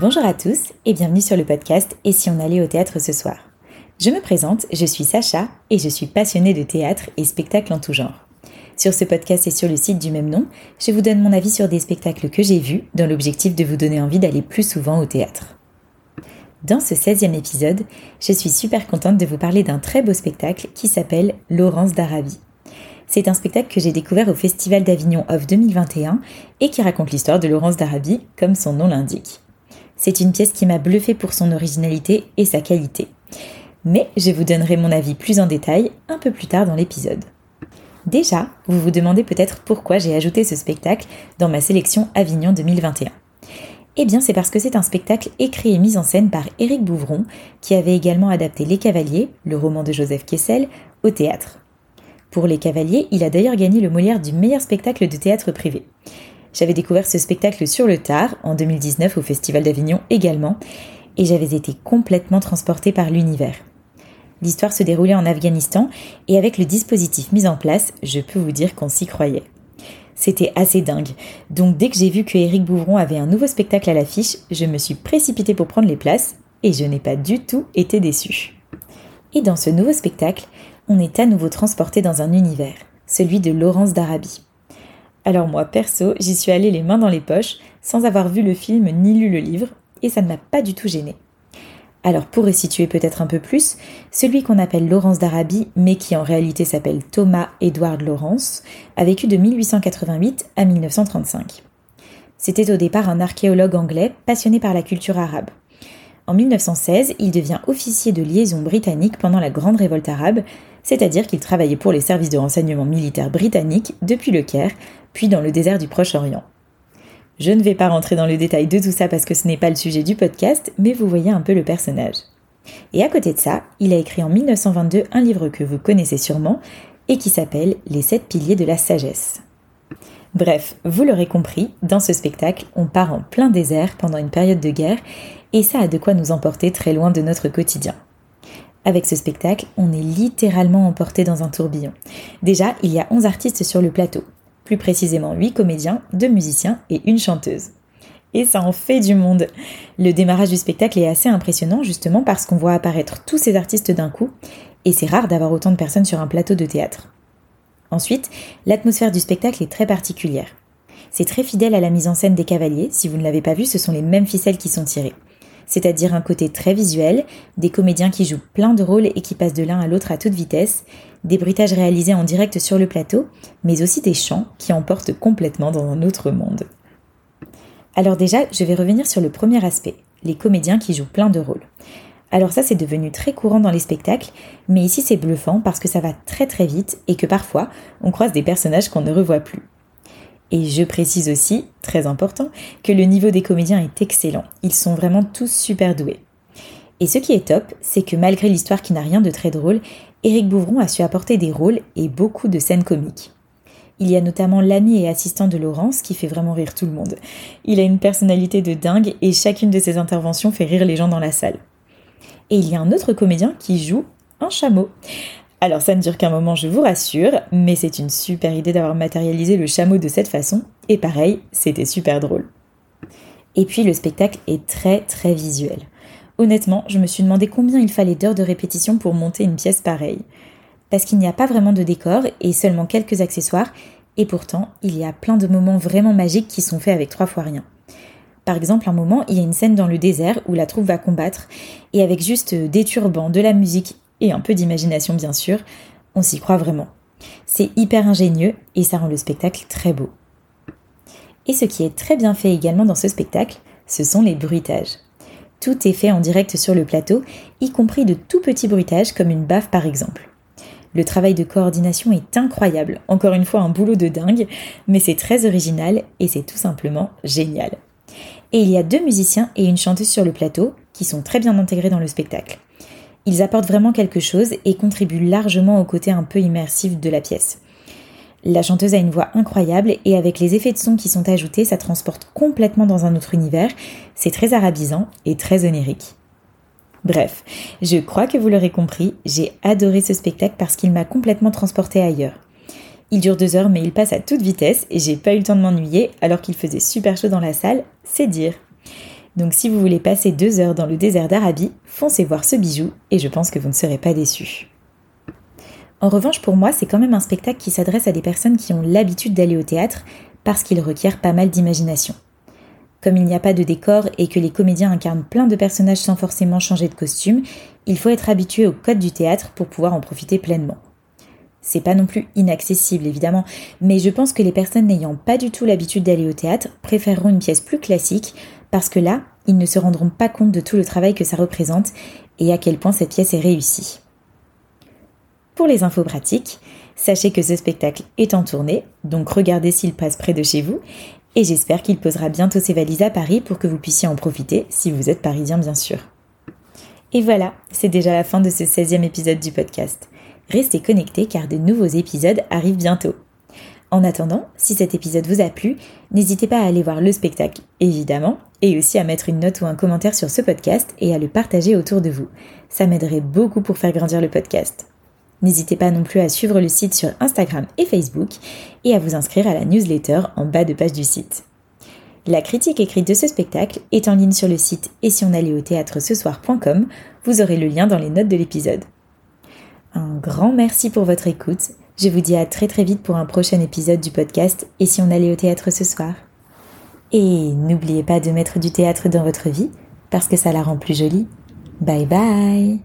Bonjour à tous et bienvenue sur le podcast Et si on allait au théâtre ce soir? Je me présente, je suis Sacha et je suis passionnée de théâtre et spectacles en tout genre. Sur ce podcast et sur le site du même nom, je vous donne mon avis sur des spectacles que j'ai vus dans l'objectif de vous donner envie d'aller plus souvent au théâtre. Dans ce 16e épisode, je suis super contente de vous parler d'un très beau spectacle qui s'appelle Laurence d'Arabie. C'est un spectacle que j'ai découvert au Festival d'Avignon Off 2021 et qui raconte l'histoire de Laurence d'Arabie, comme son nom l'indique. C'est une pièce qui m'a bluffé pour son originalité et sa qualité. Mais je vous donnerai mon avis plus en détail un peu plus tard dans l'épisode. Déjà, vous vous demandez peut-être pourquoi j'ai ajouté ce spectacle dans ma sélection Avignon 2021. Eh bien, c'est parce que c'est un spectacle écrit et mis en scène par Éric Bouvron, qui avait également adapté Les Cavaliers, le roman de Joseph Kessel, au théâtre. Pour Les Cavaliers, il a d'ailleurs gagné le Molière du meilleur spectacle de théâtre privé. J'avais découvert ce spectacle sur le tard, en 2019 au Festival d'Avignon également, et j'avais été complètement transportée par l'univers. L'histoire se déroulait en Afghanistan, et avec le dispositif mis en place, je peux vous dire qu'on s'y croyait. C'était assez dingue. Donc dès que j'ai vu que Eric Bouvron avait un nouveau spectacle à l'affiche, je me suis précipitée pour prendre les places, et je n'ai pas du tout été déçue. Et dans ce nouveau spectacle, on est à nouveau transporté dans un univers, celui de Laurence d'Arabie. Alors moi, perso, j'y suis allée les mains dans les poches, sans avoir vu le film ni lu le livre, et ça ne m'a pas du tout gênée. Alors pour resituer peut-être un peu plus, celui qu'on appelle Laurence d'Arabie, mais qui en réalité s'appelle Thomas Edward Lawrence, a vécu de 1888 à 1935. C'était au départ un archéologue anglais passionné par la culture arabe. En 1916, il devient officier de liaison britannique pendant la Grande Révolte arabe, c'est-à-dire qu'il travaillait pour les services de renseignement militaire britanniques depuis le Caire, puis dans le désert du Proche-Orient. Je ne vais pas rentrer dans le détail de tout ça parce que ce n'est pas le sujet du podcast, mais vous voyez un peu le personnage. Et à côté de ça, il a écrit en 1922 un livre que vous connaissez sûrement et qui s'appelle Les sept piliers de la sagesse. Bref, vous l'aurez compris, dans ce spectacle, on part en plein désert pendant une période de guerre et ça a de quoi nous emporter très loin de notre quotidien. Avec ce spectacle, on est littéralement emporté dans un tourbillon. Déjà, il y a 11 artistes sur le plateau, plus précisément 8 comédiens, 2 musiciens et une chanteuse. Et ça en fait du monde. Le démarrage du spectacle est assez impressionnant justement parce qu'on voit apparaître tous ces artistes d'un coup, et c'est rare d'avoir autant de personnes sur un plateau de théâtre. Ensuite, l'atmosphère du spectacle est très particulière. C'est très fidèle à la mise en scène des cavaliers, si vous ne l'avez pas vu, ce sont les mêmes ficelles qui sont tirées c'est-à-dire un côté très visuel, des comédiens qui jouent plein de rôles et qui passent de l'un à l'autre à toute vitesse, des bruitages réalisés en direct sur le plateau, mais aussi des chants qui emportent complètement dans un autre monde. Alors déjà, je vais revenir sur le premier aspect, les comédiens qui jouent plein de rôles. Alors ça, c'est devenu très courant dans les spectacles, mais ici c'est bluffant parce que ça va très très vite et que parfois, on croise des personnages qu'on ne revoit plus. Et je précise aussi, très important, que le niveau des comédiens est excellent. Ils sont vraiment tous super doués. Et ce qui est top, c'est que malgré l'histoire qui n'a rien de très drôle, Éric Bouvron a su apporter des rôles et beaucoup de scènes comiques. Il y a notamment l'ami et assistant de Laurence qui fait vraiment rire tout le monde. Il a une personnalité de dingue et chacune de ses interventions fait rire les gens dans la salle. Et il y a un autre comédien qui joue un chameau. Alors ça ne dure qu'un moment, je vous rassure, mais c'est une super idée d'avoir matérialisé le chameau de cette façon, et pareil, c'était super drôle. Et puis le spectacle est très très visuel. Honnêtement, je me suis demandé combien il fallait d'heures de répétition pour monter une pièce pareille. Parce qu'il n'y a pas vraiment de décor et seulement quelques accessoires, et pourtant, il y a plein de moments vraiment magiques qui sont faits avec trois fois rien. Par exemple, un moment, il y a une scène dans le désert où la troupe va combattre, et avec juste des turbans, de la musique et un peu d'imagination bien sûr, on s'y croit vraiment. C'est hyper ingénieux et ça rend le spectacle très beau. Et ce qui est très bien fait également dans ce spectacle, ce sont les bruitages. Tout est fait en direct sur le plateau, y compris de tout petits bruitages comme une baffe par exemple. Le travail de coordination est incroyable, encore une fois un boulot de dingue, mais c'est très original et c'est tout simplement génial. Et il y a deux musiciens et une chanteuse sur le plateau qui sont très bien intégrés dans le spectacle. Ils apportent vraiment quelque chose et contribuent largement au côté un peu immersif de la pièce. La chanteuse a une voix incroyable et avec les effets de son qui sont ajoutés, ça transporte complètement dans un autre univers. C'est très arabisant et très onirique. Bref, je crois que vous l'aurez compris, j'ai adoré ce spectacle parce qu'il m'a complètement transporté ailleurs. Il dure deux heures mais il passe à toute vitesse et j'ai pas eu le temps de m'ennuyer alors qu'il faisait super chaud dans la salle, c'est dire. Donc si vous voulez passer deux heures dans le désert d'Arabie, foncez voir ce bijou et je pense que vous ne serez pas déçus. En revanche, pour moi, c'est quand même un spectacle qui s'adresse à des personnes qui ont l'habitude d'aller au théâtre parce qu'il requiert pas mal d'imagination. Comme il n'y a pas de décor et que les comédiens incarnent plein de personnages sans forcément changer de costume, il faut être habitué au code du théâtre pour pouvoir en profiter pleinement. C'est pas non plus inaccessible évidemment, mais je pense que les personnes n'ayant pas du tout l'habitude d'aller au théâtre préféreront une pièce plus classique parce que là, ils ne se rendront pas compte de tout le travail que ça représente et à quel point cette pièce est réussie. Pour les infos pratiques, sachez que ce spectacle est en tournée, donc regardez s'il passe près de chez vous, et j'espère qu'il posera bientôt ses valises à Paris pour que vous puissiez en profiter, si vous êtes parisien bien sûr. Et voilà, c'est déjà la fin de ce 16e épisode du podcast. Restez connectés car de nouveaux épisodes arrivent bientôt. En attendant, si cet épisode vous a plu, n'hésitez pas à aller voir le spectacle, évidemment, et aussi à mettre une note ou un commentaire sur ce podcast et à le partager autour de vous. Ça m'aiderait beaucoup pour faire grandir le podcast. N'hésitez pas non plus à suivre le site sur Instagram et Facebook et à vous inscrire à la newsletter en bas de page du site. La critique écrite de ce spectacle est en ligne sur le site et si on allait au théâtre ce soir.com, vous aurez le lien dans les notes de l'épisode. Un grand merci pour votre écoute. Je vous dis à très très vite pour un prochain épisode du podcast Et si on allait au théâtre ce soir Et n'oubliez pas de mettre du théâtre dans votre vie parce que ça la rend plus jolie. Bye bye